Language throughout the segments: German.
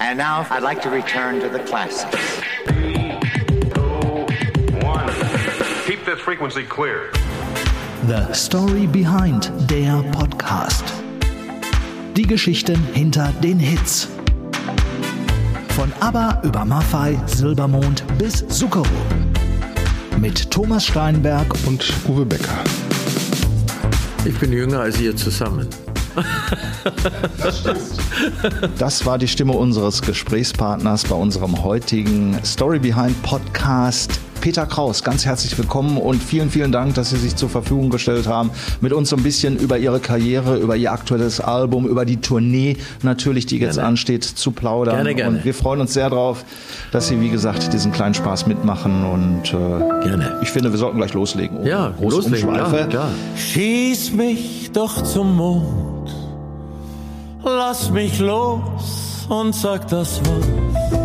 And now I'd like to return to the classics. Keep this frequency clear. The Story Behind der Podcast. Die Geschichten hinter den Hits. Von ABBA über Maffei, Silbermond bis Zucchero. Mit Thomas Steinberg Und Uwe Becker. Ich bin jünger als ihr zusammen. Das war die Stimme unseres Gesprächspartners bei unserem heutigen Story Behind Podcast. Peter Kraus, ganz herzlich willkommen und vielen, vielen Dank, dass Sie sich zur Verfügung gestellt haben, mit uns so ein bisschen über Ihre Karriere, über Ihr aktuelles Album, über die Tournee natürlich, die jetzt Gerne. ansteht, zu plaudern. Gerne, gerne. Und wir freuen uns sehr drauf, dass Sie, wie gesagt, diesen kleinen Spaß mitmachen und äh, Gerne. ich finde, wir sollten gleich loslegen. ohne Ja, große loslegen, klar, klar. Schieß mich doch zum Mond, lass mich los und sag das Wort.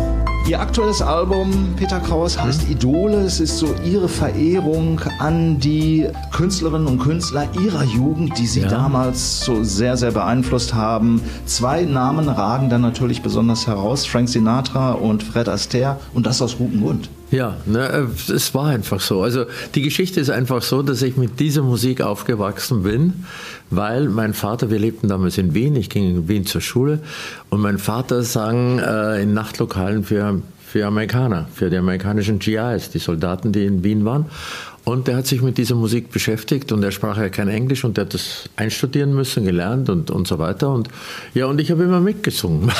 Ihr aktuelles Album, Peter Kraus, heißt Idole. Es ist so Ihre Verehrung an die Künstlerinnen und Künstler Ihrer Jugend, die Sie Ja. damals so sehr, sehr beeinflusst haben. Zwei Namen ragen dann natürlich besonders heraus, Frank Sinatra und Fred Astaire und das aus gutem Grund. Ja, ne, äh, es war einfach so. Also die Geschichte ist einfach so, dass ich mit dieser Musik aufgewachsen bin, weil mein Vater, wir lebten damals in Wien, ich ging in Wien zur Schule und mein Vater sang äh, in Nachtlokalen für, für Amerikaner, für die amerikanischen GIs, die Soldaten, die in Wien waren. Und der hat sich mit dieser Musik beschäftigt und er sprach ja kein Englisch und der hat das einstudieren müssen, gelernt und, und so weiter. Und ja, und ich habe immer mitgesungen.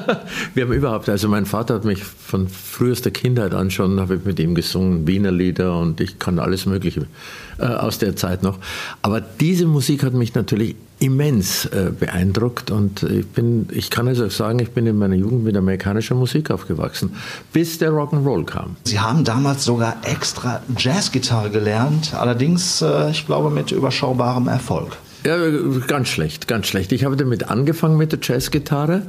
Wir haben überhaupt, also mein Vater hat mich von frühester Kindheit an schon, habe ich mit ihm gesungen, Wiener Lieder und ich kann alles Mögliche äh, aus der Zeit noch. Aber diese Musik hat mich natürlich immens äh, beeindruckt und ich bin, ich kann also sagen, ich bin in meiner Jugend mit amerikanischer Musik aufgewachsen, bis der Rock'n'Roll kam. Sie haben damals sogar extra Jazzgitarre gelernt, allerdings, äh, ich glaube, mit überschaubarem Erfolg. Ja, ganz schlecht, ganz schlecht. Ich habe damit angefangen mit der Jazzgitarre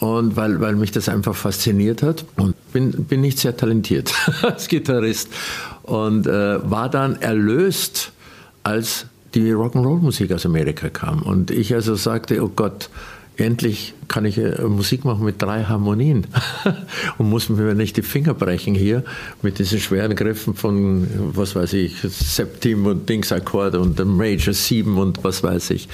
und weil, weil mich das einfach fasziniert hat und bin, bin nicht sehr talentiert als Gitarrist und äh, war dann erlöst, als die Rock'n'Roll-Musik aus Amerika kam. Und ich also sagte, oh Gott, endlich kann ich äh, Musik machen mit drei Harmonien. Und muss mir nicht die Finger brechen hier mit diesen schweren Griffen von, was weiß ich, Septim und Dingsakkord und Major 7 und was weiß ich.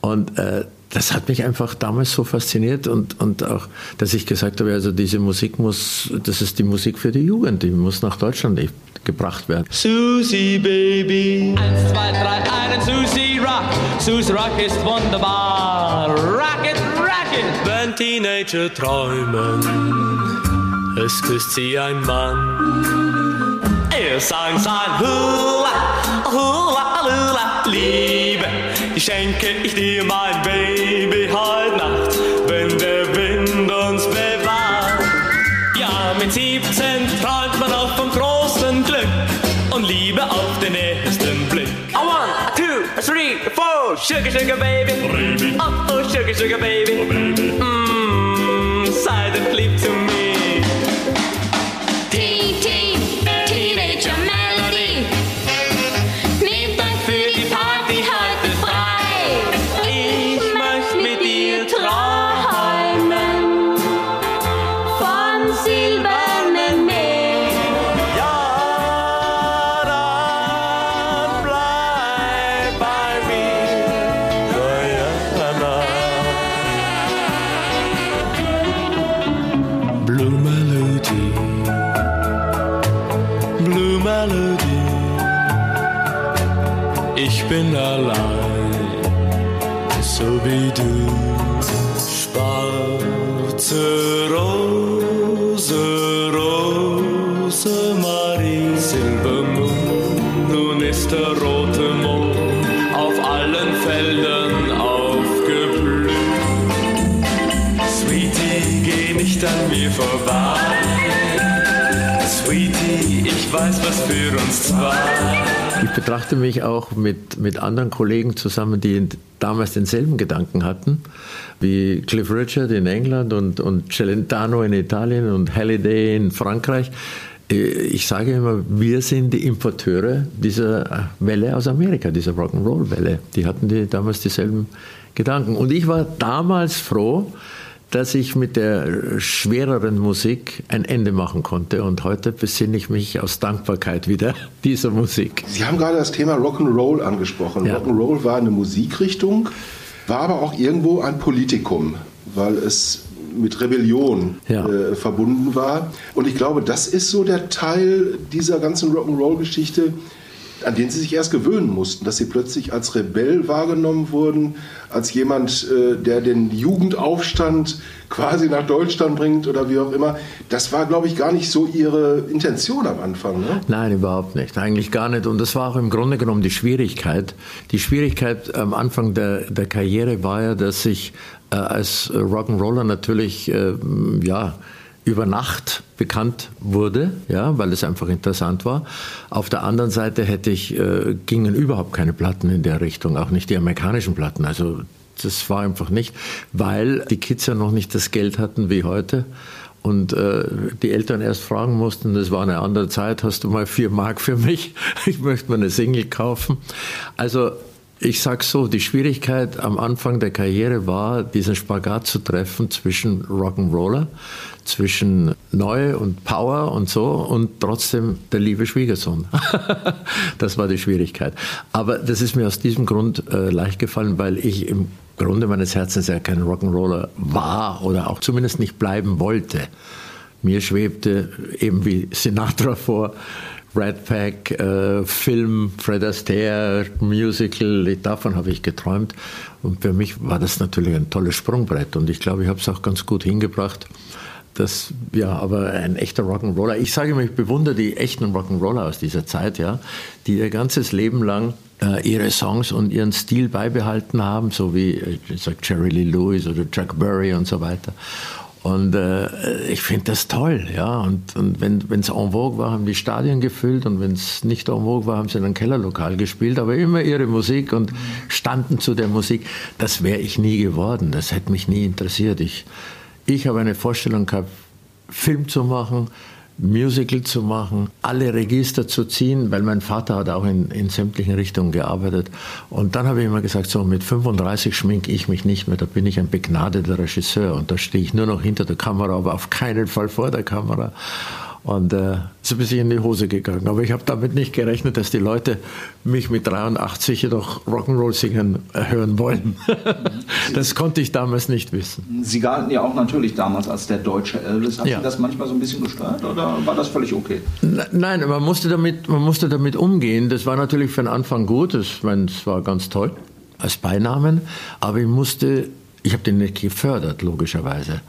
Und äh, das hat mich einfach damals so fasziniert und, und auch, dass ich gesagt habe, also diese Musik muss, das ist die Musik für die Jugend, die muss nach Deutschland gebracht werden. Susi Baby. Eins, zwei, drei, einen Susi Rock. Susi Rock ist wunderbar. Rock it, rock it. Wenn Teenager träumen, es küsst sie ein Mann. Er sang sein Hula, Hula, Lula, Liebe. Die schenke ich dir, mein Baby, sugar, sugar baby. Oh, oh, sugar, sugar baby. Mmm, Ich betrachte mich auch mit, mit anderen Kollegen zusammen, die damals denselben Gedanken hatten, wie Cliff Richard in England und, und Celentano in Italien und Halliday in Frankreich. Äh, Ich sage immer, wir sind die Importeure dieser Welle aus Amerika, dieser Rock'n'Roll-Welle. Die hatten die damals dieselben Gedanken. Und ich war damals froh, dass ich mit der schwereren Musik ein Ende machen konnte. Und heute besinne ich mich aus Dankbarkeit wieder dieser Musik. Sie haben gerade das Thema Rock'n'Roll angesprochen. Ja. Rock'n'Roll war eine Musikrichtung, war aber auch irgendwo ein Politikum, weil es mit Rebellion Ja. äh, verbunden war. Und ich glaube, das ist so der Teil dieser ganzen Rock'n'Roll-Geschichte, an den sie sich erst gewöhnen mussten, dass sie plötzlich als Rebell wahrgenommen wurden, als jemand, äh, der den Jugendaufstand quasi nach Deutschland bringt oder wie auch immer. Das war, glaube ich, gar nicht so ihre Intention am Anfang. Ne? Nein, überhaupt nicht. Eigentlich gar nicht. Und das war auch im Grunde genommen die Schwierigkeit. Die Schwierigkeit am Anfang der, der Karriere war ja, dass ich äh, als Rock'n'Roller natürlich, äh, ja, über Nacht bekannt wurde, ja, weil es einfach interessant war. Auf der anderen Seite hätte ich, äh, gingen überhaupt keine Platten in der Richtung, auch nicht die amerikanischen Platten. Also das war einfach nicht, weil die Kids ja noch nicht das Geld hatten wie heute. Und äh, die Eltern erst fragen mussten, das war eine andere Zeit, hast du mal vier Mark für mich? Ich möchte mir eine Single kaufen. Also ich sag so, die Schwierigkeit am Anfang der Karriere war, diesen Spagat zu treffen zwischen Rock'n'Roller, zwischen Neu und Power und so und trotzdem der liebe Schwiegersohn. das war die Schwierigkeit. Aber das ist mir aus diesem Grund äh, leicht gefallen, weil ich im Grunde meines Herzens ja kein Rock'n'Roller war oder auch zumindest nicht bleiben wollte. Mir schwebte eben wie Sinatra vor, Red Pack, äh, Film, Fred Astaire, Musical, davon habe ich geträumt. Und für mich war das natürlich ein tolles Sprungbrett und ich glaube, ich habe es auch ganz gut hingebracht. Das, ja, aber ein echter Rock'n'Roller. Ich sage immer, ich bewundere die echten Rock'n'Roller aus dieser Zeit, ja, die ihr ganzes Leben lang äh, ihre Songs und ihren Stil beibehalten haben, so wie, äh, ich sag Jerry Lee Lewis oder Chuck Berry und so weiter. Und äh, ich finde das toll, ja. Und, und wenn es en vogue war, haben die Stadien gefüllt und wenn es nicht en vogue war, haben sie in einem Kellerlokal gespielt, aber immer ihre Musik und standen zu der Musik. Das wäre ich nie geworden, das hätte mich nie interessiert. Ich, ich habe eine Vorstellung gehabt, Film zu machen, Musical zu machen, alle Register zu ziehen, weil mein Vater hat auch in, in sämtlichen Richtungen gearbeitet. Und dann habe ich immer gesagt, so mit 35 schminke ich mich nicht mehr, da bin ich ein begnadeter Regisseur und da stehe ich nur noch hinter der Kamera, aber auf keinen Fall vor der Kamera. Und äh, ist ein bisschen in die Hose gegangen. Aber ich habe damit nicht gerechnet, dass die Leute mich mit 83 jedoch Rock'n'Roll singen äh, hören wollen. das konnte ich damals nicht wissen. Sie galten ja auch natürlich damals als der deutsche Elvis. Hat Ja. Sie das manchmal so ein bisschen gestört oder war das völlig okay? Ne- Nein, man musste damit, man musste damit umgehen. Das war natürlich für den Anfang gut. Das, meine, das war ganz toll als Beinamen. Aber ich musste, ich habe den nicht gefördert, logischerweise.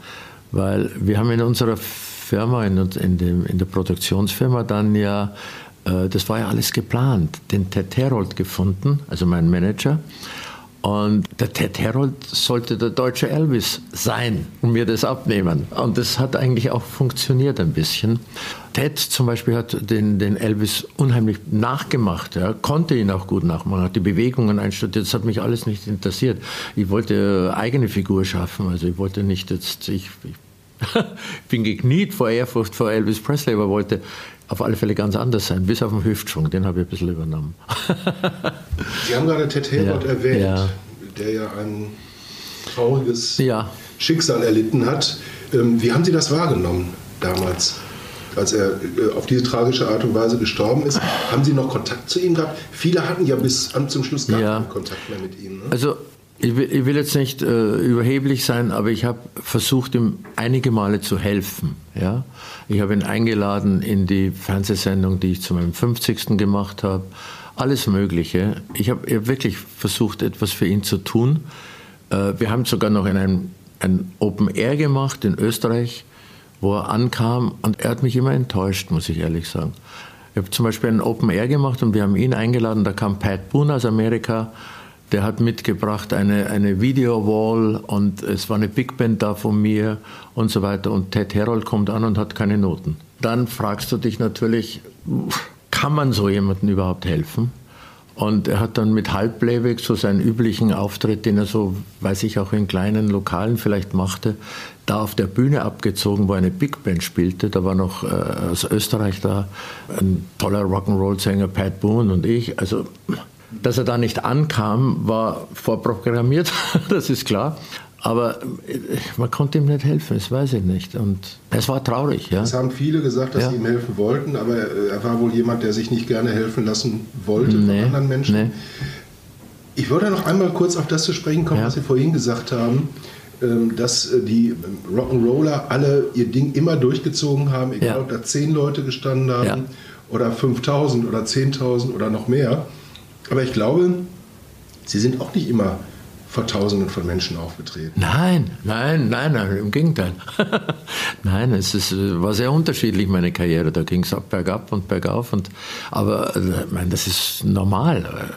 Weil wir haben in unserer Firma, in, in, dem, in der Produktionsfirma dann ja, äh, das war ja alles geplant, den Ted Herold gefunden, also mein Manager. Und der Ted Herold sollte der deutsche Elvis sein und mir das abnehmen. Und das hat eigentlich auch funktioniert ein bisschen. Ted zum Beispiel hat den, den Elvis unheimlich nachgemacht, ja, konnte ihn auch gut nachmachen, hat die Bewegungen einstudiert. Das hat mich alles nicht interessiert. Ich wollte eigene Figur schaffen, also ich wollte nicht jetzt, ich, ich bin gekniet vor Ehrfurcht vor Elvis Presley, aber wollte auf alle Fälle ganz anders sein, bis auf den Hüftschwung, den habe ich ein bisschen übernommen. Sie haben gerade Ted Hayward Ja, erwähnt, ja. der ja ein trauriges Ja. Schicksal erlitten hat. Ähm, Wie haben Sie das wahrgenommen damals, als er äh, auf diese tragische Art und Weise gestorben ist? Haben Sie noch Kontakt zu ihm gehabt? Viele hatten ja bis zum Schluss gar Ja. keinen Kontakt mehr mit ihm. Ne? Also ich will, ich will jetzt nicht äh, überheblich sein, aber ich habe versucht, ihm einige Male zu helfen. Ja? Ich habe ihn eingeladen in die Fernsehsendung, die ich zu meinem 50. gemacht habe. Alles Mögliche. Ich habe hab wirklich versucht, etwas für ihn zu tun. Äh, wir haben sogar noch in einem ein Open Air gemacht in Österreich, wo er ankam und er hat mich immer enttäuscht, muss ich ehrlich sagen. Ich habe zum Beispiel ein Open Air gemacht und wir haben ihn eingeladen, da kam Pat Boone aus Amerika, Der hat mitgebracht eine, eine Video-Wall und es war eine Big Band da von mir und so weiter. Und Ted Herold kommt an und hat keine Noten. Dann fragst du dich natürlich, kann man so jemandem überhaupt helfen? Und er hat dann mit Halbplayback so seinen üblichen Auftritt, den er so, weiß ich, auch in kleinen Lokalen vielleicht machte, da auf der Bühne abgezogen, wo eine Big Band spielte. Da war noch äh, aus Österreich da ein toller Rock'n'Roll-Sänger, Pat Boone und ich. Also, dass er da nicht ankam, war vorprogrammiert, das ist klar. Aber äh, man konnte ihm nicht helfen, das weiß ich nicht. Und es war traurig. Ja. Es haben viele gesagt, dass Ja. sie ihm helfen wollten, aber äh, er war wohl jemand, der sich nicht gerne helfen lassen wollte Nee, von anderen Menschen. nee. Ich würde noch einmal kurz auf das zu sprechen kommen, Ja. was Sie vorhin gesagt haben, ähm, dass äh, die ähm, Rock'n'Roller alle ihr Ding immer durchgezogen haben, egal Ja. ob da zehn Leute gestanden haben oder 5000 oder 10.000 oder noch mehr. Aber ich glaube, sie sind auch nicht immer vor Tausenden von Menschen aufgetreten. Nein, nein, nein, nein, im Gegenteil. nein, es ist, war sehr unterschiedlich, meine Karriere. Da ging es ab bergab und bergauf. Und, aber äh, ich meine, das ist normal.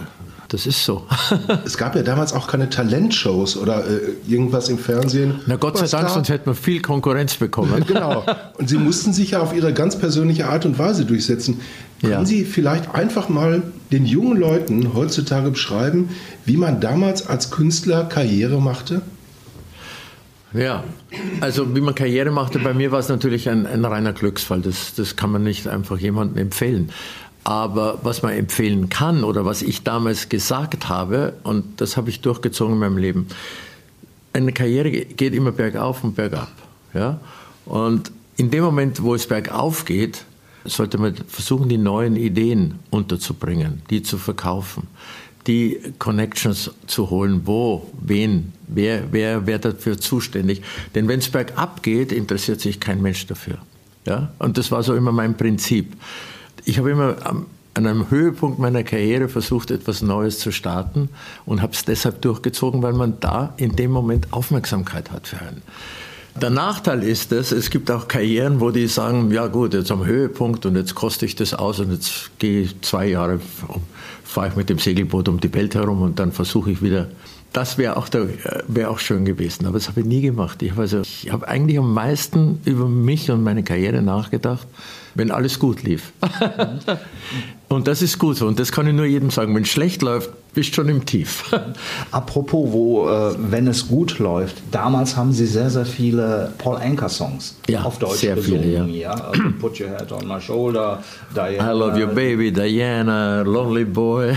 Das ist so. Es gab ja damals auch keine Talentshows oder äh, irgendwas im Fernsehen. Na Gott sei Dank, da- sonst hätten wir viel Konkurrenz bekommen. Genau. Und Sie mussten sich ja auf Ihre ganz persönliche Art und Weise durchsetzen. Können Ja. Sie vielleicht einfach mal den jungen Leuten heutzutage beschreiben, wie man damals als Künstler Karriere machte? Ja, also wie man Karriere machte, bei mir war es natürlich ein, ein reiner Glücksfall. Das, das kann man nicht einfach jemandem empfehlen. Aber was man empfehlen kann oder was ich damals gesagt habe, und das habe ich durchgezogen in meinem Leben, eine Karriere geht immer bergauf und bergab. Ja? Und in dem Moment, wo es bergauf geht, sollte man versuchen, die neuen Ideen unterzubringen, die zu verkaufen, die Connections zu holen, wo, wen, wer, wer, wer dafür zuständig. Denn wenn es bergab geht, interessiert sich kein Mensch dafür. Ja? Und das war so immer mein Prinzip. Ich habe immer am, an einem Höhepunkt meiner Karriere versucht, etwas Neues zu starten und habe es deshalb durchgezogen, weil man da in dem Moment Aufmerksamkeit hat für einen. Der Nachteil ist es, es gibt auch Karrieren, wo die sagen, ja gut, jetzt am Höhepunkt und jetzt koste ich das aus und jetzt gehe ich zwei Jahre, fahre ich mit dem Segelboot um die Welt herum und dann versuche ich wieder. Das wäre auch, wäre auch schön gewesen, aber das habe ich nie gemacht. Ich habe also, ich habe eigentlich am meisten über mich und meine Karriere nachgedacht, wenn alles gut lief. und das ist gut so und das kann ich nur jedem sagen. Wenn es schlecht läuft, bist du schon im Tief. Apropos, wo, äh, wenn es gut läuft, damals haben sie sehr, sehr viele Paul Anka Songs Ja, auf Deutsch sehr viele, gesungen. ja. Also Put Your Head on My Shoulder, Diana. I love your baby, Diana, Lonely Boy,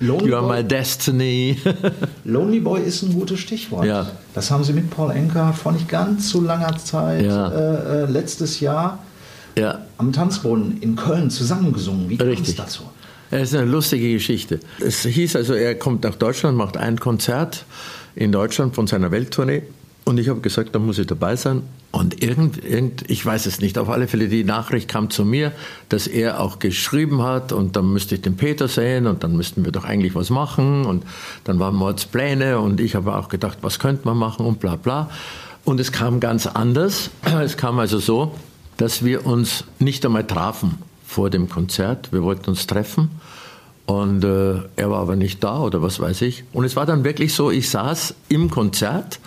Lonely You are Boy? my destiny. Lonely Boy ist ein gutes Stichwort. Ja. Das haben sie mit Paul Anka vor nicht ganz so langer Zeit, Ja. äh, äh, letztes Jahr ja, am Tanzbrunnen in Köln zusammengesungen. Wie kam es dazu? es ist eine lustige Geschichte. Es hieß also, er kommt nach Deutschland, macht ein Konzert in Deutschland von seiner Welttournee. Und ich habe gesagt, da muss ich dabei sein. Und irgend, irgend, ich weiß es nicht, auf alle Fälle, die Nachricht kam zu mir, dass er auch geschrieben hat und dann müsste ich den Peter sehen und dann müssten wir doch eigentlich was machen und dann waren Mordspläne und ich habe auch gedacht, was könnte man machen und bla bla. Und es kam ganz anders. Es kam also so, dass wir uns nicht einmal trafen vor dem Konzert. Wir wollten uns treffen und äh, er war aber nicht da oder was weiß ich. Und es war dann wirklich so, ich saß im Konzert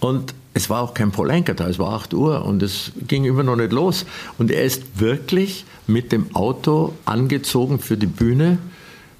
und es war auch kein Paul Anka da, es war 8 Uhr und es ging immer noch nicht los. Und er ist wirklich mit dem Auto angezogen für die Bühne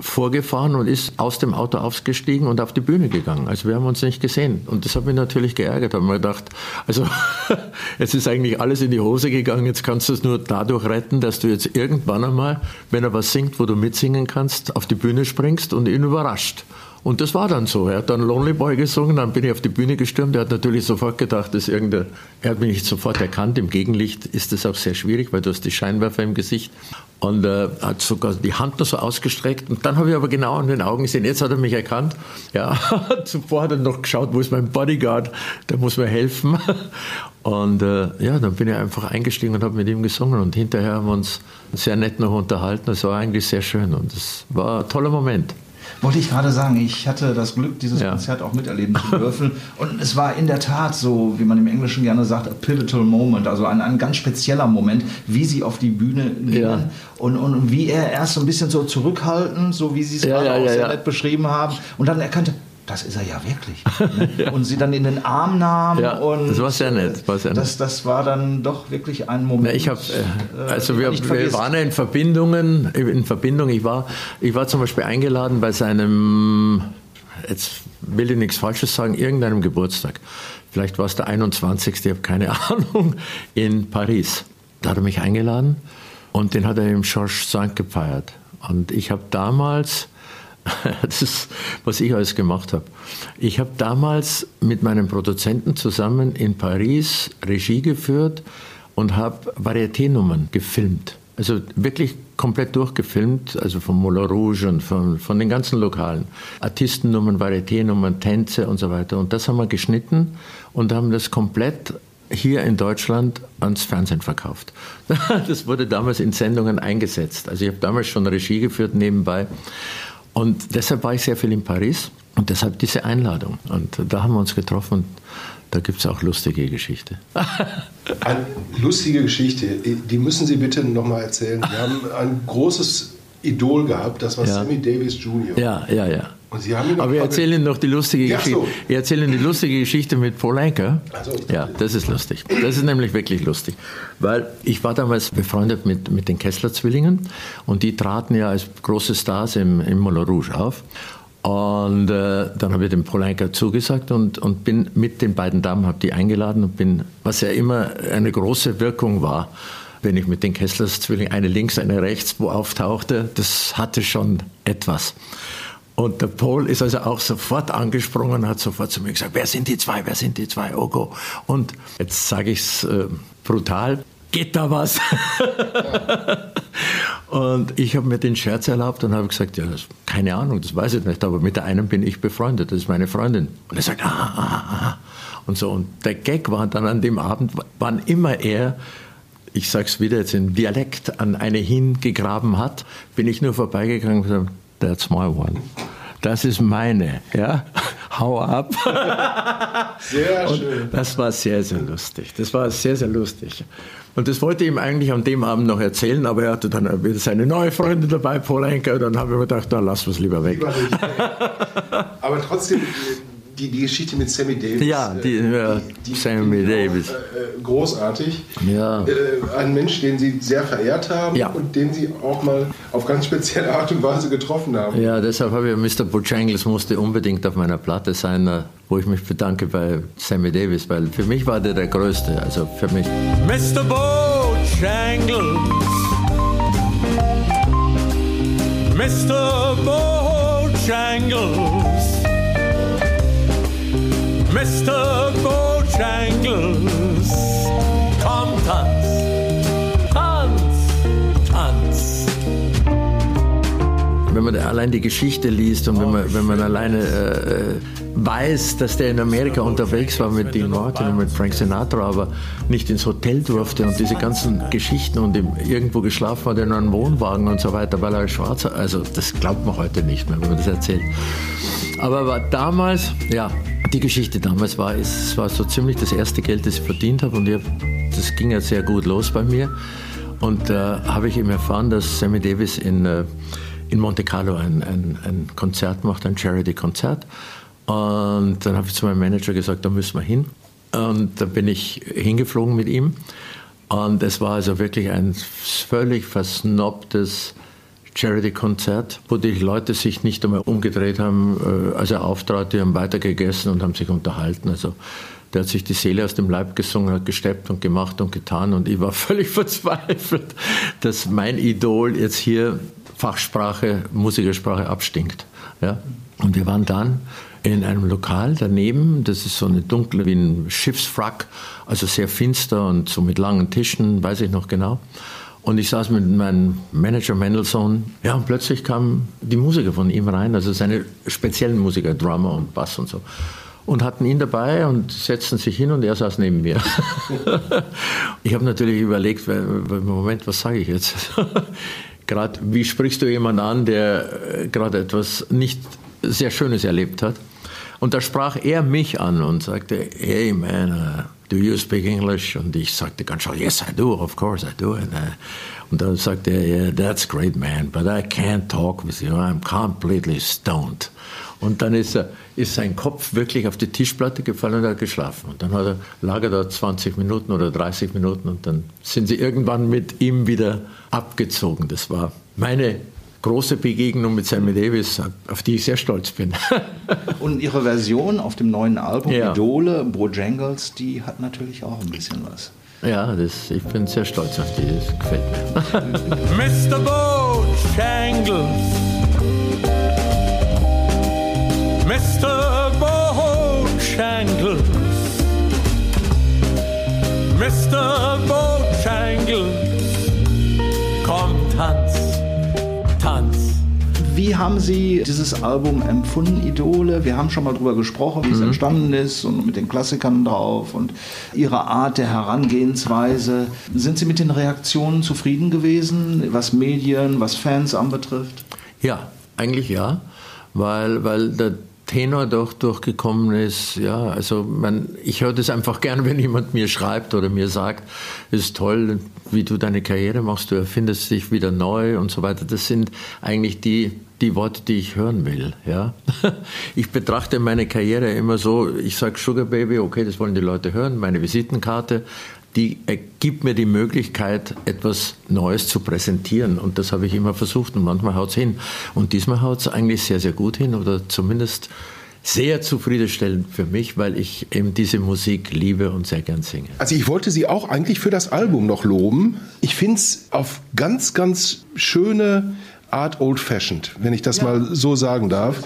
vorgefahren und ist aus dem Auto ausgestiegen und auf die Bühne gegangen. Also wir haben uns nicht gesehen. Und das hat mich natürlich geärgert. Da haben wir gedacht, also es ist eigentlich alles in die Hose gegangen. Jetzt kannst du es nur dadurch retten, dass du jetzt irgendwann einmal, wenn er was singt, wo du mitsingen kannst, auf die Bühne springst und ihn überrascht. Und das war dann so. Er hat dann Lonely Boy gesungen, dann bin ich auf die Bühne gestürmt. Er hat natürlich sofort gedacht, dass irgendein, er hat mich nicht sofort erkannt. Im Gegenlicht ist das auch sehr schwierig, weil du hast die Scheinwerfer im Gesicht. Und äh, hat sogar die Hand noch so ausgestreckt. Und dann habe ich aber genau in den Augen gesehen, jetzt hat er mich erkannt. Ja, zuvor hat er noch geschaut, wo ist mein Bodyguard, der muss mir helfen. Und äh, ja, dann bin ich einfach eingestiegen und habe mit ihm gesungen. Und hinterher haben wir uns sehr nett noch unterhalten. Es war eigentlich sehr schön und es war ein toller Moment. Wollte ich gerade sagen, ich hatte das Glück, dieses Ja. Konzert auch miterleben zu dürfen. Und es war in der Tat so, wie man im Englischen gerne sagt, a pivotal moment, also ein, ein ganz spezieller Moment, wie sie auf die Bühne gingen Ja. und, und wie er erst so ein bisschen so zurückhaltend, so wie sie es Ja, gerade auch sehr nett beschrieben haben, und dann erkannte, das ist er ja wirklich. Ne? Und sie dann in den Arm nahm. Ja, und das war sehr nett, war sehr nett. Das, das war dann doch wirklich ein Moment. Ja, ich habe, äh, also den wir, wir waren ja in Verbindungen, in Verbindung. Ich war, ich war zum Beispiel eingeladen bei seinem, jetzt will ich nichts Falsches sagen, irgendeinem Geburtstag. Vielleicht war es der 21. Ich habe keine Ahnung in Paris. Da hat er mich eingeladen und den hat er im Georges Saint gefeiert. Und ich habe damals das ist, was ich alles gemacht habe. Ich habe damals mit meinem Produzenten zusammen in Paris Regie geführt und habe Varieté-Nummern gefilmt. Also wirklich komplett durchgefilmt, also von Moulin Rouge und von, von den ganzen Lokalen. Artistennummern, Varieté-Nummern, Tänze und so weiter. Und das haben wir geschnitten und haben das komplett hier in Deutschland ans Fernsehen verkauft. Das wurde damals in Sendungen eingesetzt. Also ich habe damals schon Regie geführt nebenbei. Und deshalb war ich sehr viel in Paris und deshalb diese Einladung. Und da haben wir uns getroffen und da gibt es auch lustige Geschichte. Eine lustige Geschichte, die müssen Sie bitte nochmal erzählen. Wir haben ein großes Idol gehabt, das war Ja. Sammy Davis Jr. Ja, ja, ja. Aber wir erzählen noch die lustige Ja, Geschichte. so. Wir erzählen die lustige Geschichte mit Paul Anker. Ach so, ich dachte- Ja, das ist lustig. Das ist nämlich wirklich lustig. Weil ich war damals befreundet mit, mit den Kessler-Zwillingen und die traten ja als große Stars im, im Moulin Rouge auf. Und äh, dann habe ich dem Paul Anker zugesagt und, und bin mit den beiden Damen, habe die eingeladen und bin, was ja immer eine große Wirkung war, wenn ich mit den Kesslers Zwillingen, eine links, eine rechts, wo auftauchte, das hatte schon etwas. Und der Paul ist also auch sofort angesprungen, hat sofort zu mir gesagt, wer sind die zwei, wer sind die zwei, Ogo. Und jetzt sage ich es äh, brutal, geht da was? und ich habe mir den Scherz erlaubt und habe gesagt, ja, das, keine Ahnung, das weiß ich nicht, aber mit der einen bin ich befreundet, das ist meine Freundin. Und er sagt, ah, ah, ah. Und so, und der Gag war dann an dem Abend, wann immer er ich sag's wieder jetzt in Dialekt, an eine hingegraben hat, bin ich nur vorbeigegangen und gesagt, that's my one. Das ist meine, ja. Hau ab. Sehr Und schön. das war sehr, sehr lustig. Das war sehr, sehr lustig. Und das wollte ich ihm eigentlich an dem Abend noch erzählen, aber er hatte dann wieder seine neue Freundin dabei, Paul Henker, und dann habe ich mir gedacht, na, lass was lieber weg. Lieber. Aber trotzdem, die, die Geschichte mit Sammy Davis. Ja, die, äh, ja, Sammy die- Davis. Äh, äh, großartig. Ja. Äh, ein Mensch, den Sie sehr verehrt haben Ja. und den Sie auch mal auf ganz spezielle Art und Weise getroffen haben. Ja, deshalb habe ich Mr. Bojangles musste unbedingt auf meiner Platte sein, wo ich mich bedanke bei Sammy Davis, weil für mich war der der Größte, also für mich. Mr. Bojangles. Mr. Bojangles. Mr. Bojangles. Komm, tanz. Tanz. Tanz. Wenn man allein die Geschichte liest und wenn man, wenn man alleine äh, weiß, dass der in Amerika unterwegs war mit Dean Martin und mit Frank Sinatra, aber nicht ins Hotel durfte und diese ganzen Geschichten und irgendwo geschlafen hat in einem Wohnwagen und so weiter, weil er als Schwarzer, also das glaubt man heute nicht mehr, wenn man das erzählt. Aber war damals, ja, die Geschichte damals war, es war so ziemlich das erste Geld, das ich verdient habe und ich hab, das ging ja sehr gut los bei mir. Und da habe ich eben erfahren, dass Sammy Davis in, äh, in Monte Carlo ein, ein, ein Konzert macht, ein Charity-Konzert. Und dann habe ich zu meinem Manager gesagt, da müssen wir hin. Und da bin ich hingeflogen mit ihm. Und es war also wirklich ein völlig versnobtes Charity-Konzert, wo die Leute sich nicht einmal umgedreht haben, äh, als er auftrat, die haben weitergegessen und haben sich unterhalten. Also der hat sich die Seele aus dem Leib gesungen, hat gesteppt und gemacht und getan und ich war völlig verzweifelt, dass mein Idol jetzt hier Fachsprache, Musikersprache abstinkt. Ja? Und wir waren dann in einem Lokal daneben, das ist so eine dunkle, wie ein Schiffswrack, also sehr finster und so mit langen Tischen, weiß ich noch genau. Und ich saß mit meinem Manager Mendelssohn. Ja, und plötzlich kamen die Musiker von ihm rein, also seine speziellen Musiker, Drummer und Bass und so. Und hatten ihn dabei und setzten sich hin und er saß neben mir. ich habe natürlich überlegt, Moment, was sage ich jetzt? gerade, wie sprichst du jemanden an, der äh, gerade etwas nicht sehr Schönes erlebt hat? Und da sprach er mich an und sagte, hey man, uh, do you speak English? Und ich sagte ganz schnell, yes, I do, of course I do. Und, äh, und dann sagte er, yeah, that's great, man, but I can't talk with you, I'm completely stoned. Und dann ist, er, ist sein Kopf wirklich auf die Tischplatte gefallen und hat geschlafen. Und dann hat er, lag er da 20 Minuten oder 30 Minuten und dann sind sie irgendwann mit ihm wieder abgezogen. Das war meine große Begegnung mit Sammy Davis, auf die ich sehr stolz bin. Und Ihre Version auf dem neuen Album, Ja. Idole, Bojangles, die hat natürlich auch ein bisschen was. Ja, das, ich bin sehr stolz auf die, das gefällt mir. Mr. Bojangles. Mr. Bojangles. Mr. Bojangles. Komm, tanz, tanz. Wie haben Sie dieses Album empfunden, Idole? Wir haben schon mal drüber gesprochen, wie es entstanden ist und mit den Klassikern drauf und Ihre Art der Herangehensweise. Sind Sie mit den Reaktionen zufrieden gewesen, was Medien, was Fans anbetrifft? Ja, eigentlich ja, weil, weil der Tenor doch durchgekommen ist. Ja, also man, ich höre das einfach gern, wenn jemand mir schreibt oder mir sagt, ist toll, wie du deine Karriere machst, du erfindest dich wieder neu und so weiter. Das sind eigentlich die, die Worte, die ich hören will. Ja? Ich betrachte meine Karriere immer so, ich sage Sugar Baby, okay, das wollen die Leute hören, meine Visitenkarte, die gibt mir die Möglichkeit, etwas Neues zu präsentieren. Und das habe ich immer versucht und manchmal haut es hin. Und diesmal haut es eigentlich sehr, sehr gut hin oder zumindest sehr zufriedenstellend für mich, weil ich eben diese Musik liebe und sehr gern singe. Also ich wollte Sie auch eigentlich für das Album noch loben. Ich finde es auf ganz, ganz schöne Art old-fashioned, wenn ich das mal so sagen darf.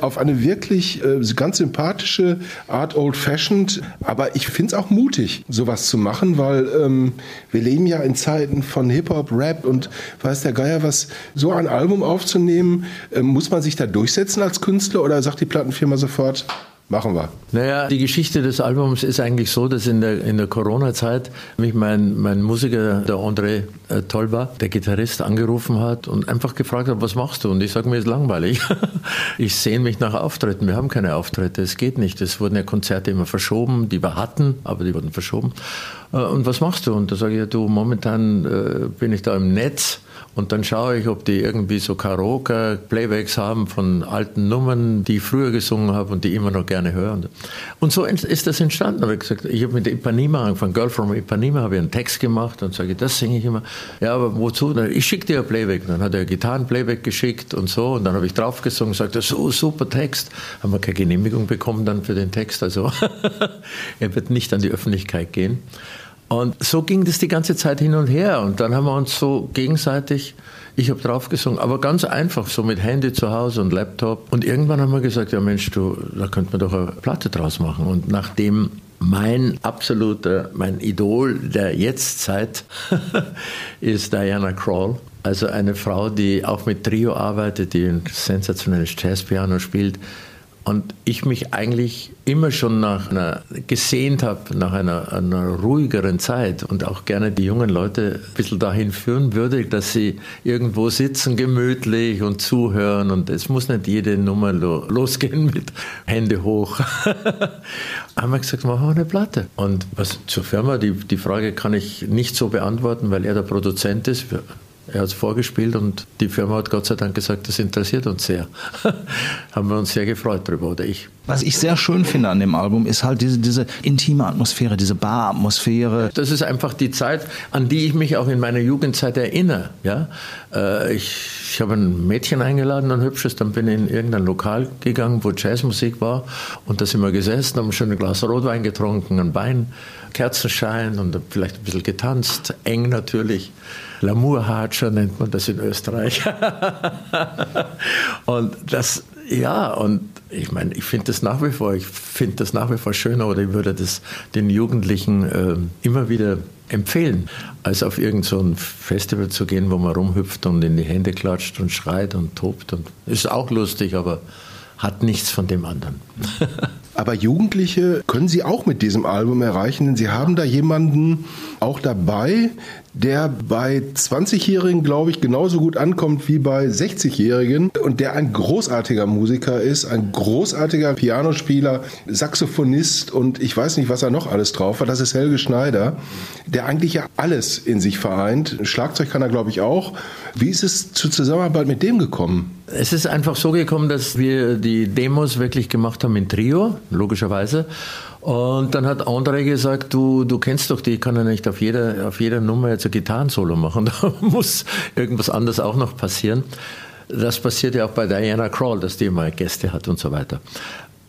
Auf eine wirklich äh, ganz sympathische Art old-fashioned. Aber ich finde es auch mutig, sowas zu machen, weil ähm, wir leben ja in Zeiten von Hip-Hop, Rap und weiß der Geier was. So ein Album aufzunehmen, äh, muss man sich da durchsetzen als Künstler oder sagt die Plattenfirma sofort, machen wir? Naja, die Geschichte des Albums ist eigentlich so, dass in der, in der Corona-Zeit mich mein, mein Musiker, der André äh, Tolba, der Gitarrist, angerufen hat und einfach gefragt hat, was machst du? Und ich sage, mir ist langweilig. Ich sehne mich nach Auftritten. Wir haben keine Auftritte. Es geht nicht. Es wurden ja Konzerte immer verschoben, die wir hatten, aber die wurden verschoben. Äh, Und was machst du? Und da sage ich, ja, du, momentan äh, bin ich da im Netz und dann schaue ich, ob die irgendwie so Karaoke-Playbacks haben von alten Nummern, die ich früher gesungen habe und die immer noch gerne höre. Und so ist das entstanden. Ich gesagt, ich habe mit Ipanema angefangen, Girl from Ipanema, habe ich einen Text gemacht und sage, das singe ich immer. Ja, aber wozu? Ich schicke dir ein Playback. Dann hat er Gitarren-Playback geschickt und so und dann habe ich draufgesungen, sagte, so super Text. Haben wir keine Genehmigung bekommen dann für den Text, also er wird nicht an die Öffentlichkeit gehen. Und so ging das die ganze Zeit hin und her. Und dann haben wir uns so gegenseitig, ich habe drauf gesungen, aber ganz einfach, so mit Handy zu Hause und Laptop. Und irgendwann haben wir gesagt, ja Mensch, du, da könnte man doch eine Platte draus machen. Und nachdem mein absoluter, mein Idol der Jetztzeit ist Diana Krall. Also eine Frau, die auch mit Trio arbeitet, die ein sensationelles Jazzpiano spielt. Und ich mich eigentlich immer schon nach einer, gesehnt habe, nach einer, einer ruhigeren Zeit und auch gerne die jungen Leute ein bisschen dahin führen würde, dass sie irgendwo sitzen, gemütlich und zuhören. Und es muss nicht jede Nummer lo losgehen mit Hände hoch. wir gesagt, machen wir eine Platte. Und was zur Firma, die, die Frage kann ich nicht so beantworten, weil er der Produzent ist. Er hat es vorgespielt und die Firma hat Gott sei Dank gesagt, das interessiert uns sehr. Haben wir uns sehr gefreut darüber, oder ich. Was ich sehr schön finde an dem Album, ist halt diese, diese intime Atmosphäre, diese Bar-Atmosphäre. Das ist einfach die Zeit, an die ich mich auch in meiner Jugendzeit erinnere. Ja? Äh, Ich, ich habe ein Mädchen eingeladen, ein hübsches, dann bin ich in irgendein Lokal gegangen, wo Jazzmusik war und da sind wir gesessen, haben schon ein Glas Rotwein getrunken, ein Wein, Kerzenschein und vielleicht ein bisschen getanzt, eng natürlich. L'amour Hatscher nennt man das in Österreich. und das, ja, und ich meine, ich finde das nach wie vor, ich finde das nach wie vor schöner oder ich würde das den Jugendlichen äh, immer wieder empfehlen, als auf irgendein so Festival zu gehen, wo man rumhüpft und in die Hände klatscht und schreit und tobt. Und ist auch lustig, aber hat nichts von dem anderen. Aber Jugendliche können Sie auch mit diesem Album erreichen, denn Sie haben da jemanden auch dabei, der bei 20-Jährigen, glaube ich, genauso gut ankommt wie bei 60-Jährigen und der ein großartiger Musiker ist, ein großartiger Pianospieler, Saxophonist und ich weiß nicht, was er noch alles drauf hat. Das ist Helge Schneider, der eigentlich ja alles in sich vereint. Schlagzeug kann er, glaube ich, auch. Wie ist es zur Zusammenarbeit mit dem gekommen? Es ist einfach so gekommen, dass wir die Demos wirklich gemacht haben in Trio, logischerweise. Und dann hat André gesagt, du, du kennst doch die, ich kann ja nicht auf jeder, auf jeder Nummer jetzt ein Gitarrensolo machen. Da muss irgendwas anderes auch noch passieren. Das passiert ja auch bei Diana Krall, dass die mal Gäste hat und so weiter.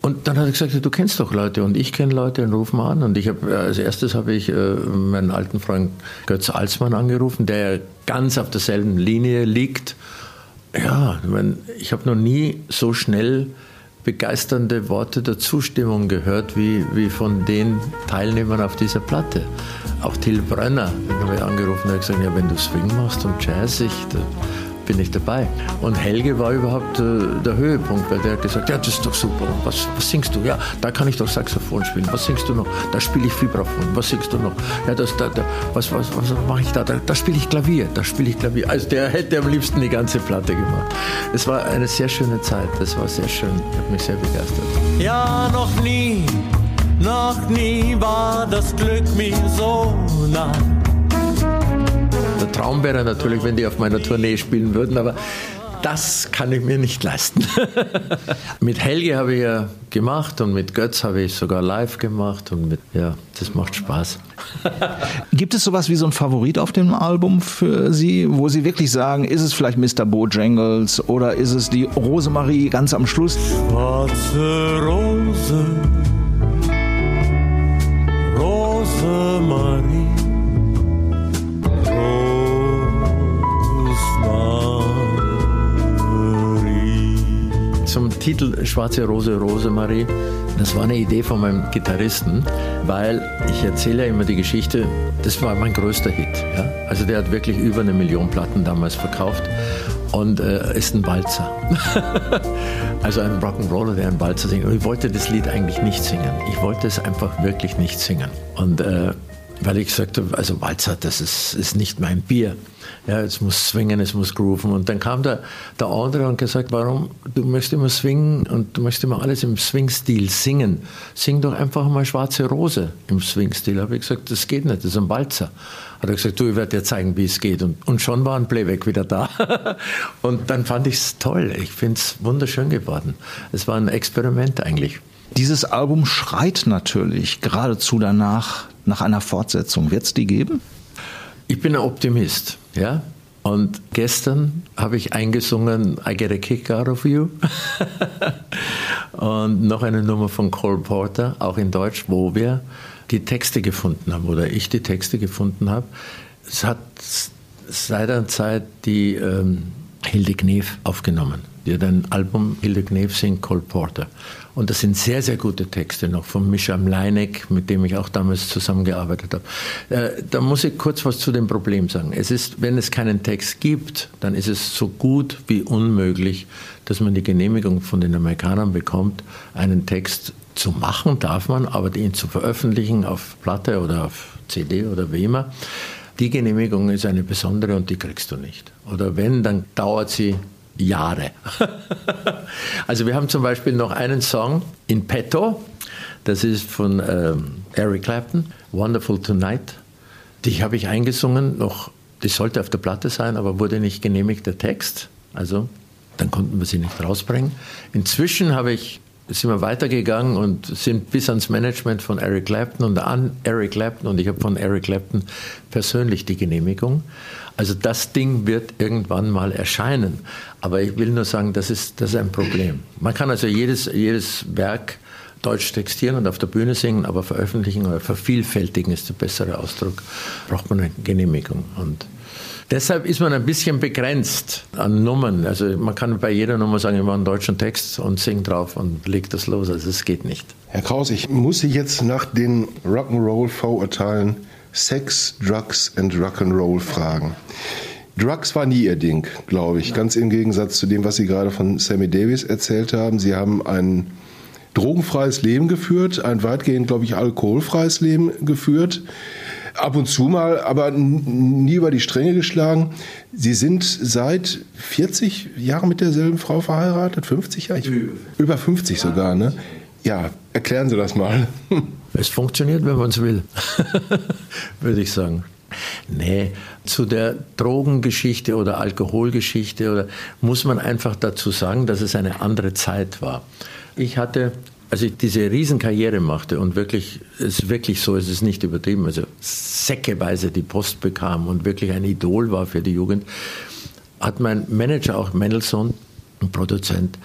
Und dann hat er gesagt, du kennst doch Leute und ich kenne Leute und ruf mal an. Und ich habe als erstes habe ich äh, meinen alten Freund Götz Alsmann angerufen, der ganz auf derselben Linie liegt. Ja, ich, mein, ich habe noch nie so schnell begeisternde Worte der Zustimmung gehört, wie, wie von den Teilnehmern auf dieser Platte. Auch Till Brenner, den habe ich angerufen, hat gesagt, ja, wenn du Swing machst und Jazz, ich, bin ich dabei. Und Helge war überhaupt äh, der Höhepunkt, weil der hat gesagt, ja, das ist doch super. Was, was singst du? Ja, da kann ich doch Saxophon spielen. Was singst du noch? Da spiele ich Vibraphon. Was singst du noch? Ja, das, da, da, was, was, was mache ich da? Da, da spiele ich Klavier. Da spiele ich Klavier. Also der hätte am liebsten die ganze Platte gemacht. Es war eine sehr schöne Zeit. Das war sehr schön. Ich habe mich sehr begeistert. Ja, noch nie, noch nie war das Glück mir so nah. Traum wäre natürlich, wenn die auf meiner Tournee spielen würden, aber das kann ich mir nicht leisten. mit Helge habe ich ja gemacht und mit Götz habe ich sogar live gemacht und mit, ja, das macht Spaß. Gibt es sowas wie so ein Favorit auf dem Album für Sie, wo Sie wirklich sagen, ist es vielleicht Mr. Bojangles oder ist es die Rosemarie ganz am Schluss? Schwarze Rose, Titel Schwarze Rose, Rosemarie, das war eine Idee von meinem Gitarristen, weil ich erzähle ja immer die Geschichte, das war mein größter Hit. Ja? Also der hat wirklich über eine Million Platten damals verkauft und äh, ist ein Walzer. also ein Rock'n'Roller, der einen Walzer singt. Und ich wollte das Lied eigentlich nicht singen. Ich wollte es einfach wirklich nicht singen. Und äh, weil ich gesagt habe, also Walzer, das ist, ist nicht mein Bier. Ja, es muss swingen, es muss grooven. Und dann kam der, der andere und gesagt, warum, du möchtest immer swingen und du möchtest immer alles im Swing-Stil singen. Sing doch einfach mal Schwarze Rose im Swing-Stil. Habe ich gesagt, das geht nicht, das ist ein Walzer. Hat er gesagt, du, ich werde dir zeigen, wie es geht. Und, und schon war ein Playback wieder da. und dann fand ich es toll. Ich finde es wunderschön geworden. Es war ein Experiment eigentlich. Dieses Album schreit natürlich geradezu danach nach einer Fortsetzung. Wird es die geben? Ich bin ein Optimist, ja. Und gestern habe ich eingesungen I Get a Kick Out of You. und noch eine Nummer von Cole Porter, auch in Deutsch, wo wir die Texte gefunden haben oder ich die Texte gefunden habe. Es hat seit einer Zeit die ähm, Hilde Knef aufgenommen. Ein Album Hilde Knef singt Cole Porter. Und das sind sehr, sehr gute Texte noch von Mischa Mleineck, mit dem ich auch damals zusammengearbeitet habe. Äh, da muss ich kurz was zu dem Problem sagen. Es ist, wenn es keinen Text gibt, dann ist es so gut wie unmöglich, dass man die Genehmigung von den Amerikanern bekommt, einen Text zu machen darf man, aber ihn zu veröffentlichen auf Platte oder auf CD oder wie immer, die Genehmigung ist eine besondere und die kriegst du nicht. Oder wenn, dann dauert sie Jahre. also wir haben zum Beispiel noch einen Song in petto, das ist von ähm, Eric Clapton, Wonderful Tonight. Die habe ich eingesungen, noch, die sollte auf der Platte sein, aber wurde nicht genehmigt, der Text. Also dann konnten wir sie nicht rausbringen. Inzwischen habe ich sind wir weitergegangen und sind bis ans Management von Eric Clapton und an Eric Clapton und ich habe von Eric Clapton persönlich die Genehmigung. Also das Ding wird irgendwann mal erscheinen. Aber ich will nur sagen, das ist, das ist ein Problem. Man kann also jedes, jedes Werk deutsch textieren und auf der Bühne singen, aber veröffentlichen oder vervielfältigen ist der bessere Ausdruck, braucht man eine Genehmigung. Und Deshalb ist man ein bisschen begrenzt an Nummern. Also man kann bei jeder Nummer sagen, ich mache einen deutschen Text und sing drauf und leg das los. Also es geht nicht. Herr Kraus, ich muss Sie jetzt nach den Rock'n'Roll-Vorurteilen Sex, Drugs and Rock'n'Roll fragen. Drugs war nie Ihr Ding, glaube ich. Ganz im Gegensatz zu dem, was Sie gerade von Sammy Davis erzählt haben. Sie haben einen drogenfreies Leben geführt, ein weitgehend, glaube ich, alkoholfreies Leben geführt. Ab und zu mal, aber nie über die Stränge geschlagen. Sie sind seit 40 Jahren mit derselben Frau verheiratet, 50 Jahre? Über 50 sogar, ne? Ja, erklären Sie das mal. Es funktioniert, wenn man es will, würde ich sagen. Nee, zu der Drogengeschichte oder Alkoholgeschichte oder muss man einfach dazu sagen, dass es eine andere Zeit war. Ich hatte, als ich diese Riesenkarriere machte und wirklich, es ist wirklich so, es ist nicht übertrieben, also säckeweise die Post bekam und wirklich ein Idol war für die Jugend, hat mein Manager auch Mendelssohn, ein Produzent,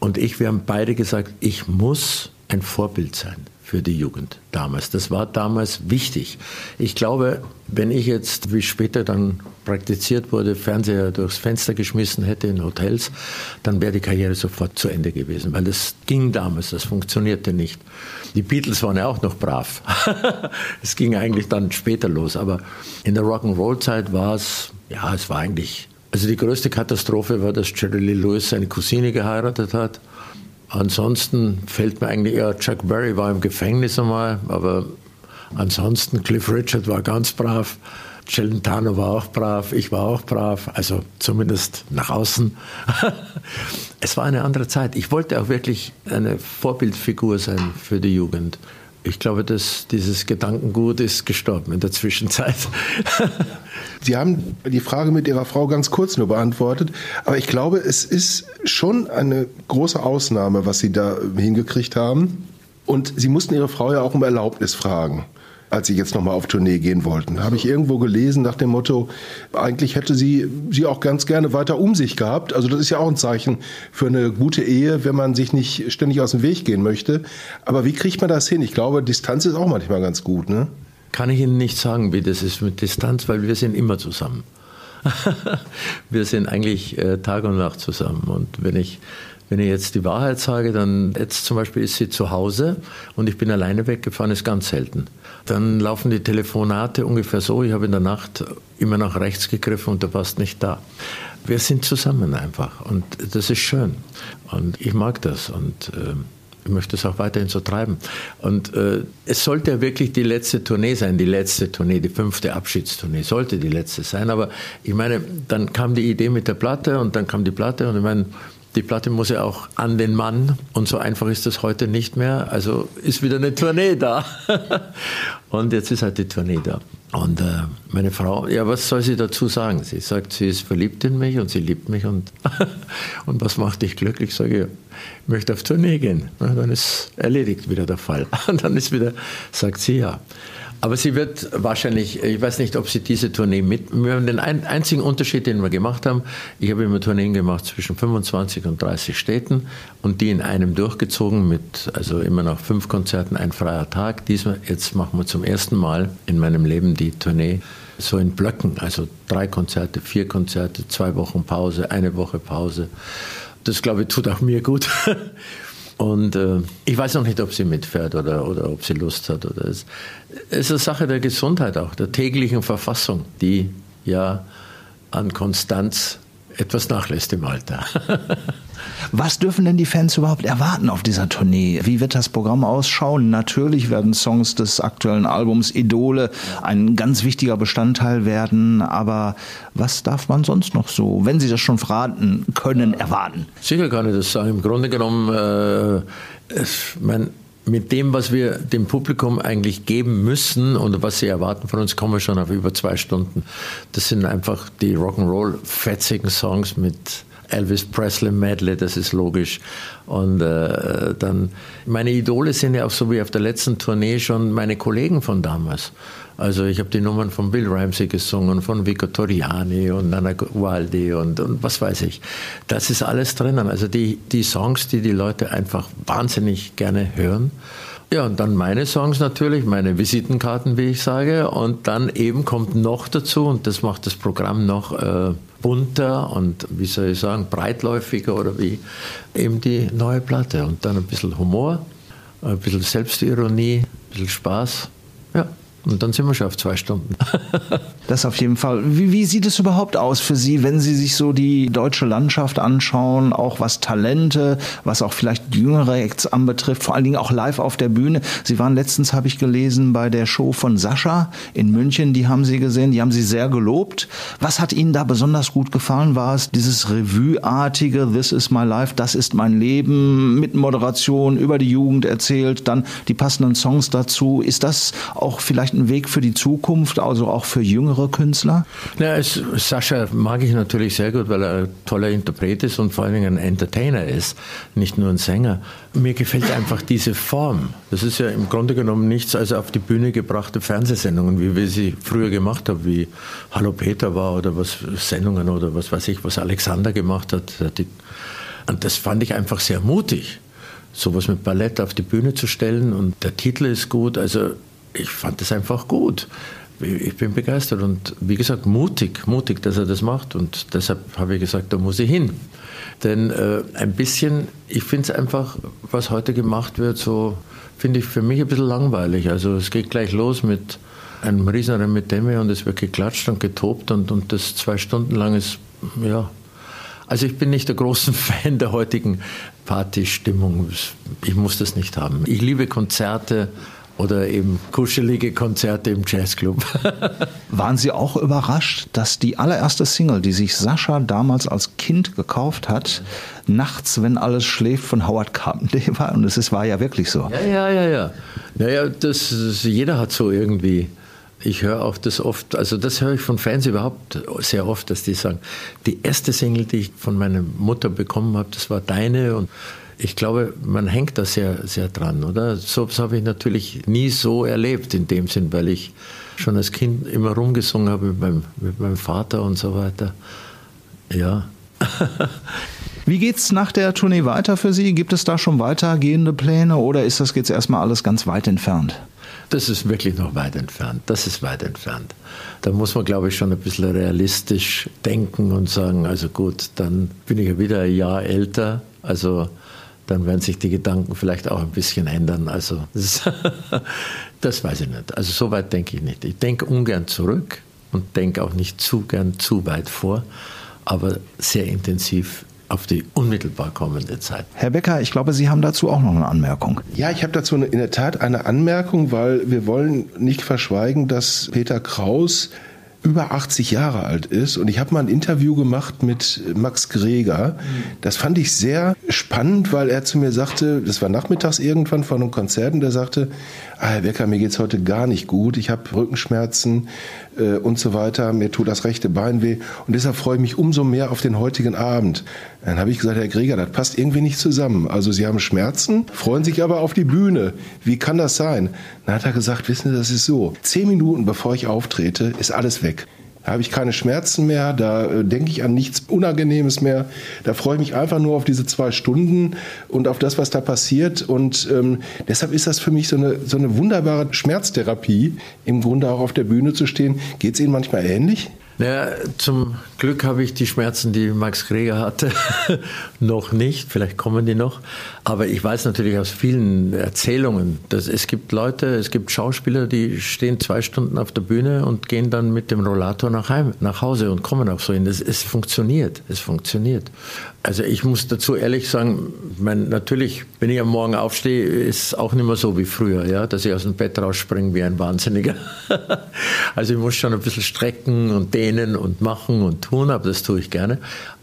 und ich, wir haben beide gesagt, ich muss ein Vorbild sein für die Jugend damals. Das war damals wichtig. Ich glaube, wenn ich jetzt, wie später dann praktiziert wurde, Fernseher durchs Fenster geschmissen hätte in Hotels, dann wäre die Karriere sofort zu Ende gewesen, weil das ging damals, das funktionierte nicht. Die Beatles waren ja auch noch brav. es ging eigentlich dann später los, aber in der Rock'n'Roll-Zeit war es, ja, es war eigentlich also die größte Katastrophe war, dass Jerry Lee Lewis seine Cousine geheiratet hat. Ansonsten fällt mir eigentlich eher, Chuck Berry war im Gefängnis einmal, aber ansonsten Cliff Richard war ganz brav, Celentano war auch brav, ich war auch brav, also zumindest nach außen. es war eine andere Zeit. Ich wollte auch wirklich eine Vorbildfigur sein für die Jugend. Ich glaube, dass dieses Gedankengut ist gestorben in der Zwischenzeit. Sie haben die Frage mit Ihrer Frau ganz kurz nur beantwortet, aber ich glaube, es ist schon eine große Ausnahme, was Sie da hingekriegt haben. Und Sie mussten Ihre Frau ja auch um Erlaubnis fragen, als Sie jetzt nochmal auf Tournee gehen wollten. Habe ich irgendwo gelesen nach dem Motto, eigentlich hätte sie sie auch ganz gerne weiter um sich gehabt. Also das ist ja auch ein Zeichen für eine gute Ehe, wenn man sich nicht ständig aus dem Weg gehen möchte. Aber wie kriegt man das hin? Ich glaube, Distanz ist auch manchmal ganz gut, ne? Kann ich Ihnen nicht sagen, wie das ist mit Distanz, weil wir sind immer zusammen. wir sind eigentlich äh, Tag und Nacht zusammen. Und wenn ich, wenn ich jetzt die Wahrheit sage, dann jetzt zum Beispiel ist sie zu Hause und ich bin alleine weggefahren, ist ganz selten. Dann laufen die Telefonate ungefähr so, ich habe in der Nacht immer nach rechts gegriffen und du warst nicht da. Wir sind zusammen einfach und das ist schön. Und ich mag das und äh, ich möchte es auch weiterhin so treiben. Und äh, es sollte ja wirklich die letzte Tournee sein, die letzte Tournee, die fünfte Abschiedstournee, sollte die letzte sein. Aber ich meine, dann kam die Idee mit der Platte und dann kam die Platte und ich meine, die Platte muss ja auch an den Mann und so einfach ist das heute nicht mehr. Also ist wieder eine Tournee da. und jetzt ist halt die Tournee da. Und äh, meine Frau, ja, was soll sie dazu sagen? Sie sagt, sie ist verliebt in mich und sie liebt mich und, und was macht dich glücklich? Ich sage, ich möchte auf Tournee gehen. Na, dann ist erledigt wieder der Fall. Und dann ist wieder, sagt sie ja. Aber sie wird wahrscheinlich, ich weiß nicht, ob sie diese Tournee mit. Wir haben den ein, einzigen Unterschied, den wir gemacht haben. Ich habe immer Tourneen gemacht zwischen 25 und 30 Städten und die in einem durchgezogen mit, also immer noch fünf Konzerten, ein freier Tag. Diesmal, jetzt machen wir zum ersten Mal in meinem Leben die Tournee so in Blöcken, also drei Konzerte, vier Konzerte, zwei Wochen Pause, eine Woche Pause. Das, glaube ich, tut auch mir gut. Und äh, ich weiß noch nicht, ob sie mitfährt oder, oder ob sie Lust hat. Oder es, es ist eine Sache der Gesundheit auch, der täglichen Verfassung, die ja an Konstanz etwas nachlässt im Alter. Was dürfen denn die Fans überhaupt erwarten auf dieser Tournee? Wie wird das Programm ausschauen? Natürlich werden Songs des aktuellen Albums Idole ein ganz wichtiger Bestandteil werden, aber was darf man sonst noch so, wenn Sie das schon verraten können, erwarten? Sicher kann ich das sagen. Im Grunde genommen, äh, es, mein, mit dem, was wir dem Publikum eigentlich geben müssen und was sie erwarten von uns, kommen wir schon auf über zwei Stunden. Das sind einfach die Rock'n'Roll-fetzigen Songs mit Elvis Presley Medley, das ist logisch. Und äh, dann, meine Idole sind ja auch so wie auf der letzten Tournee schon meine Kollegen von damals. Also ich habe die Nummern von Bill Ramsey gesungen, von Vico Toriani und Nana Gualdi und, und was weiß ich. Das ist alles drinnen. Also die, die Songs, die die Leute einfach wahnsinnig gerne hören. Ja, und dann meine Songs natürlich, meine Visitenkarten, wie ich sage. Und dann eben kommt noch dazu, und das macht das Programm noch äh, bunter und, wie soll ich sagen, breitläufiger oder wie, eben die neue Platte. Und dann ein bisschen Humor, ein bisschen Selbstironie, ein bisschen Spaß. Ja. Und dann sind wir schon auf zwei Stunden. Das auf jeden Fall. Wie, wie sieht es überhaupt aus für Sie, wenn Sie sich so die deutsche Landschaft anschauen, auch was Talente, was auch vielleicht jüngere Acts anbetrifft, vor allen Dingen auch live auf der Bühne? Sie waren letztens, habe ich gelesen, bei der Show von Sascha in München, die haben Sie gesehen, die haben Sie sehr gelobt. Was hat Ihnen da besonders gut gefallen? War es dieses Revue-artige This is my life, das ist mein Leben, mit Moderation über die Jugend erzählt, dann die passenden Songs dazu. Ist das auch vielleicht ein Weg für die Zukunft, also auch für jüngere Künstler? Ja, es, Sascha mag ich natürlich sehr gut, weil er ein toller Interpret ist und vor allen Dingen ein Entertainer ist, nicht nur ein Sänger. Mir gefällt einfach diese Form. Das ist ja im Grunde genommen nichts als auf die Bühne gebrachte Fernsehsendungen, wie wir sie früher gemacht haben, wie Hallo Peter war oder was Sendungen oder was weiß ich, was Alexander gemacht hat. Und das fand ich einfach sehr mutig, sowas mit Ballett auf die Bühne zu stellen und der Titel ist gut. Also ich fand das einfach gut ich bin begeistert und wie gesagt mutig, mutig, dass er das macht und deshalb habe ich gesagt, da muss ich hin. Denn äh, ein bisschen, ich finde es einfach, was heute gemacht wird, so finde ich für mich ein bisschen langweilig. Also es geht gleich los mit einem riesen mit Demme und es wird geklatscht und getobt und, und das zwei Stunden lang ist, ja. Also ich bin nicht der große Fan der heutigen Partystimmung. Ich muss das nicht haben. Ich liebe Konzerte oder eben kuschelige Konzerte im Jazzclub. Waren Sie auch überrascht, dass die allererste Single, die sich Sascha damals als Kind gekauft hat, nachts, wenn alles schläft, von Howard Carpenter war? Und es war ja wirklich so. Ja, ja, ja, ja. Naja, das, das, jeder hat so irgendwie. Ich höre auch das oft, also das höre ich von Fans überhaupt sehr oft, dass die sagen, die erste Single, die ich von meiner Mutter bekommen habe, das war deine und ich glaube, man hängt da sehr, sehr dran, oder? So habe ich natürlich nie so erlebt in dem Sinn, weil ich schon als Kind immer rumgesungen habe mit meinem, mit meinem Vater und so weiter. Ja. Wie geht's nach der Tournee weiter für Sie? Gibt es da schon weitergehende Pläne oder ist das jetzt erstmal alles ganz weit entfernt? Das ist wirklich noch weit entfernt. Das ist weit entfernt. Da muss man, glaube ich, schon ein bisschen realistisch denken und sagen, also gut, dann bin ich ja wieder ein Jahr älter. Also dann werden sich die Gedanken vielleicht auch ein bisschen ändern. Also das, das weiß ich nicht. Also so weit denke ich nicht. Ich denke ungern zurück und denke auch nicht zu gern zu weit vor, aber sehr intensiv auf die unmittelbar kommende Zeit. Herr Becker, ich glaube, Sie haben dazu auch noch eine Anmerkung. Ja, ich habe dazu in der Tat eine Anmerkung, weil wir wollen nicht verschweigen, dass Peter Kraus über 80 Jahre alt ist. Und ich habe mal ein Interview gemacht mit Max Greger. Das fand ich sehr spannend, weil er zu mir sagte, das war nachmittags irgendwann von einem Konzert, und der sagte, ah, Herr Becker, mir geht's heute gar nicht gut. Ich habe Rückenschmerzen äh, und so weiter. Mir tut das rechte Bein weh. Und deshalb freue ich mich umso mehr auf den heutigen Abend. Dann habe ich gesagt, Herr Greger, das passt irgendwie nicht zusammen. Also Sie haben Schmerzen, freuen sich aber auf die Bühne. Wie kann das sein? Dann hat er gesagt, wissen Sie, das ist so. Zehn Minuten bevor ich auftrete, ist alles weg. Da habe ich keine Schmerzen mehr, da äh, denke ich an nichts Unangenehmes mehr. Da freue ich mich einfach nur auf diese zwei Stunden und auf das, was da passiert. Und ähm, deshalb ist das für mich so eine, so eine wunderbare Schmerztherapie, im Grunde auch auf der Bühne zu stehen. Geht es Ihnen manchmal ähnlich? Naja, zum Glück habe ich die Schmerzen, die Max Greger hatte, noch nicht. Vielleicht kommen die noch. Aber ich weiß natürlich aus vielen Erzählungen, dass es gibt Leute, es gibt Schauspieler, die stehen zwei Stunden auf der Bühne und gehen dann mit dem Rollator nach, heim, nach Hause und kommen auch so hin. Es, es funktioniert, es funktioniert. Also ich muss dazu ehrlich sagen, mein, natürlich, wenn ich am Morgen aufstehe, ist auch nicht mehr so wie früher, ja, dass ich aus dem Bett rausspringe wie ein Wahnsinniger. also ich muss schon ein bisschen strecken und dehnen und machen und tun, aber das tue ich gerne.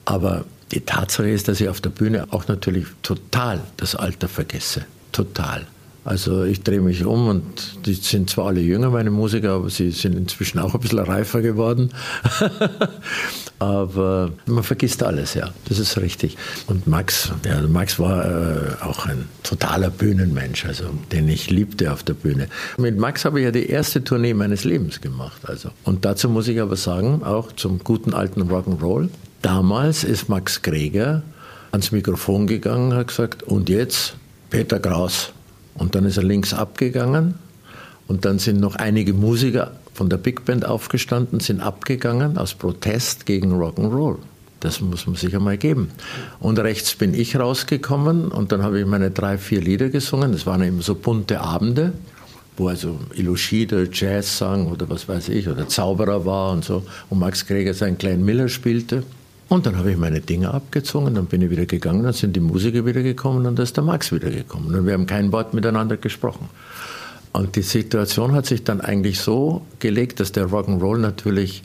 Aber die Tatsache ist, dass ich auf der Bühne auch natürlich total das Alter vergesse. Total. Also ich drehe mich um und die sind zwar alle jünger, meine Musiker, aber sie sind inzwischen auch ein bisschen reifer geworden. aber man vergisst alles, ja, das ist richtig. Und Max, ja, Max war äh, auch ein totaler Bühnenmensch, also den ich liebte auf der Bühne. Mit Max habe ich ja die erste Tournee meines Lebens gemacht. Also. Und dazu muss ich aber sagen, auch zum guten alten Rock'n'Roll, damals ist Max Greger ans Mikrofon gegangen hat gesagt, und jetzt Peter Kraus. Und dann ist er links abgegangen und dann sind noch einige Musiker von der Big Band aufgestanden, sind abgegangen aus Protest gegen Rock'n'Roll. Das muss man sich einmal geben. Und rechts bin ich rausgekommen und dann habe ich meine drei, vier Lieder gesungen. Das waren eben so bunte Abende. wo also Ilushide Jazz sang oder was weiß ich, oder Zauberer war und so, und Max Greger seinen kleinen Miller spielte. Und dann habe ich meine Dinge abgezogen, dann bin ich wieder gegangen, dann sind die Musiker wieder gekommen und dann ist der Max wieder gekommen. Und wir haben kein Wort miteinander gesprochen. Und die Situation hat sich dann eigentlich so gelegt, dass der Rock'n'Roll natürlich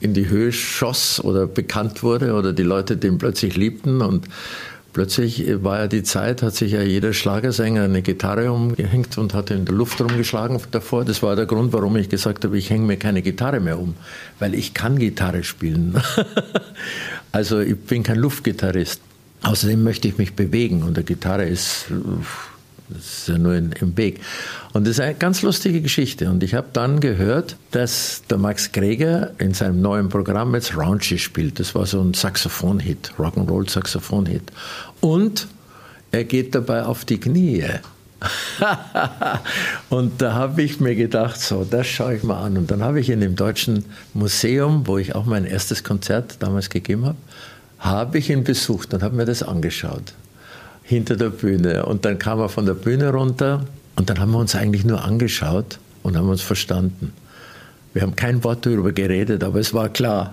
in die Höhe schoss oder bekannt wurde oder die Leute den plötzlich liebten und Plötzlich war ja die Zeit, hat sich ja jeder Schlagersänger eine Gitarre umgehängt und hat in der Luft rumgeschlagen davor. Das war der Grund, warum ich gesagt habe, ich hänge mir keine Gitarre mehr um, weil ich kann Gitarre spielen. also ich bin kein Luftgitarrist. Außerdem möchte ich mich bewegen und der Gitarre ist das ist ja nur in, im Weg. Und das ist eine ganz lustige Geschichte. Und ich habe dann gehört, dass der Max Greger in seinem neuen Programm jetzt Raunchy spielt. Das war so ein Saxophon-Hit, Rock'n'Roll-Saxophon-Hit. Und er geht dabei auf die Knie. und da habe ich mir gedacht, so, das schaue ich mal an. Und dann habe ich in dem Deutschen Museum, wo ich auch mein erstes Konzert damals gegeben habe, habe ich ihn besucht und habe mir das angeschaut hinter der Bühne. Und dann kam er von der Bühne runter und dann haben wir uns eigentlich nur angeschaut und haben uns verstanden. Wir haben kein Wort darüber geredet, aber es war klar.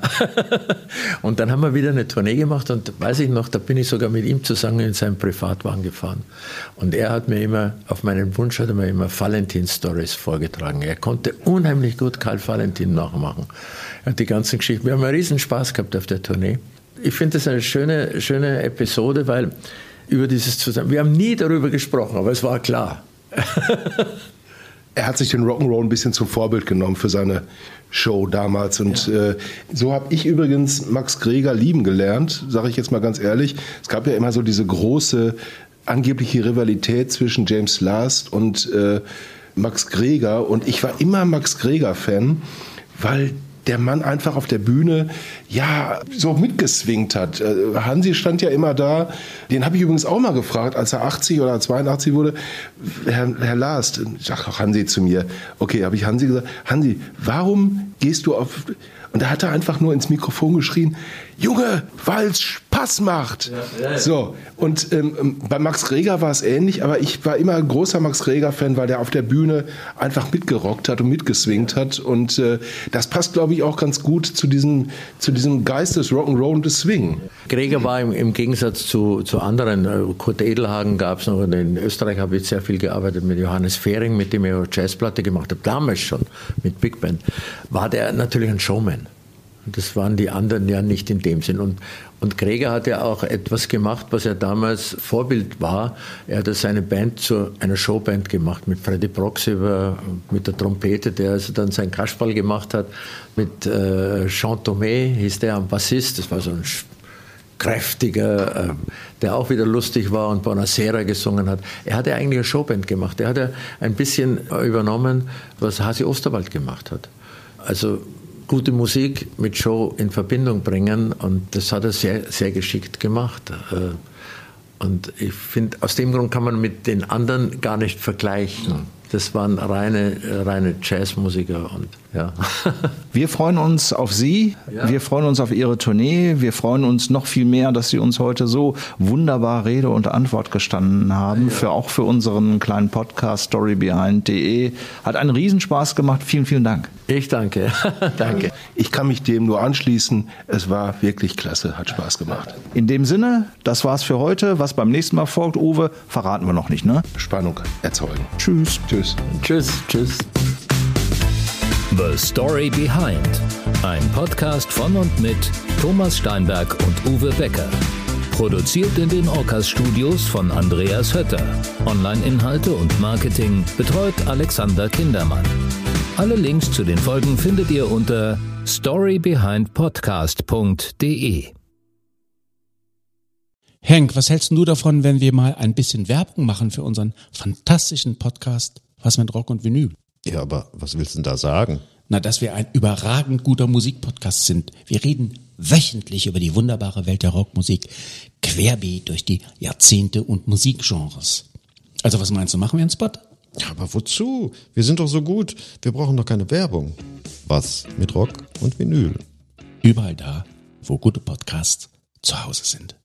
und dann haben wir wieder eine Tournee gemacht und weiß ich noch, da bin ich sogar mit ihm zusammen in seinem Privatwagen gefahren. Und er hat mir immer, auf meinen Wunsch hat er mir immer Valentin-Stories vorgetragen. Er konnte unheimlich gut Karl Valentin nachmachen. Er hat die ganzen Geschichten. Wir haben einen riesen Spaß gehabt auf der Tournee. Ich finde das eine schöne, schöne Episode, weil über dieses Zusammen. Wir haben nie darüber gesprochen, aber es war klar. er hat sich den Rock'n'Roll ein bisschen zum Vorbild genommen für seine Show damals. Und ja. äh, so habe ich übrigens Max Greger lieben gelernt, sage ich jetzt mal ganz ehrlich. Es gab ja immer so diese große angebliche Rivalität zwischen James Last und äh, Max Greger. Und ich war immer Max Greger-Fan, weil der Mann einfach auf der Bühne ja so mitgeswingt hat. Äh, Hansi stand ja immer da. Den habe ich übrigens auch mal gefragt, als er 80 oder 82 wurde. Herr, Herr Last, sagt auch Hansi zu mir. Okay, habe ich Hansi gesagt, Hansi, warum gehst du auf und da hat er einfach nur ins Mikrofon geschrien, Junge, weil Spaß macht. Ja. So, und ähm, ähm, bei Max Greger war es ähnlich, aber ich war immer ein großer Max Greger-Fan, weil der auf der Bühne einfach mitgerockt hat und mitgeswingt hat. Und äh, das passt, glaube ich, auch ganz gut zu diesem, zu diesem Geist des Rock'n'Roll und des Swing. Greger war im, im Gegensatz zu, zu anderen, äh, Kurt Edelhagen gab es noch, in Österreich habe ich sehr viel gearbeitet mit Johannes Fehring, mit dem ich auch Jazzplatte gemacht habe, damals schon mit Big Band, war der natürlich ein Showman. Das waren die anderen ja nicht in dem Sinn. Und, und Greger hat ja auch etwas gemacht, was ja damals Vorbild war. Er hat seine Band zu einer Showband gemacht mit Freddy Proxy mit der Trompete, der also dann sein Kasperl gemacht hat. Mit äh, Jean Thomé hieß der am Bassist. Das war so ein kräftiger, äh, der auch wieder lustig war und Bonacera gesungen hat. Er hatte eigentlich eine Showband gemacht. Er hat ja ein bisschen übernommen, was Hasi Osterwald gemacht hat. Also gute Musik mit Show in Verbindung bringen und das hat er sehr, sehr geschickt gemacht. Äh, und ich finde, aus dem Grund kann man mit den anderen gar nicht vergleichen. Das waren reine, reine Jazzmusiker und ja. Wir freuen uns auf Sie. Ja. Wir freuen uns auf Ihre Tournee. Wir freuen uns noch viel mehr, dass Sie uns heute so wunderbar Rede und Antwort gestanden haben. Ja. Für auch für unseren kleinen Podcast storybehind.de. Hat einen Riesenspaß gemacht. Vielen, vielen Dank. Ich danke. danke. Ich kann mich dem nur anschließen. Es war wirklich klasse. Hat Spaß gemacht. In dem Sinne, das war's für heute. Was beim nächsten Mal folgt, Uwe, verraten wir noch nicht, ne? Spannung erzeugen. Tschüss. Tschüss. Tschüss. Tschüss. The Story Behind. Ein Podcast von und mit Thomas Steinberg und Uwe Becker. Produziert in den Orcas Studios von Andreas Hötter. Online-Inhalte und Marketing betreut Alexander Kindermann. Alle Links zu den Folgen findet ihr unter storybehindpodcast.de. Henk, was hältst du davon, wenn wir mal ein bisschen Werbung machen für unseren fantastischen Podcast Was mit Rock und Vinyl? Ja, aber was willst du denn da sagen? Na, dass wir ein überragend guter Musikpodcast sind. Wir reden wöchentlich über die wunderbare Welt der Rockmusik, querbeet durch die Jahrzehnte und Musikgenres. Also was meinst du, machen wir einen Spot? Ja, aber wozu? Wir sind doch so gut. Wir brauchen doch keine Werbung. Was mit Rock und Vinyl? Überall da, wo gute Podcasts zu Hause sind.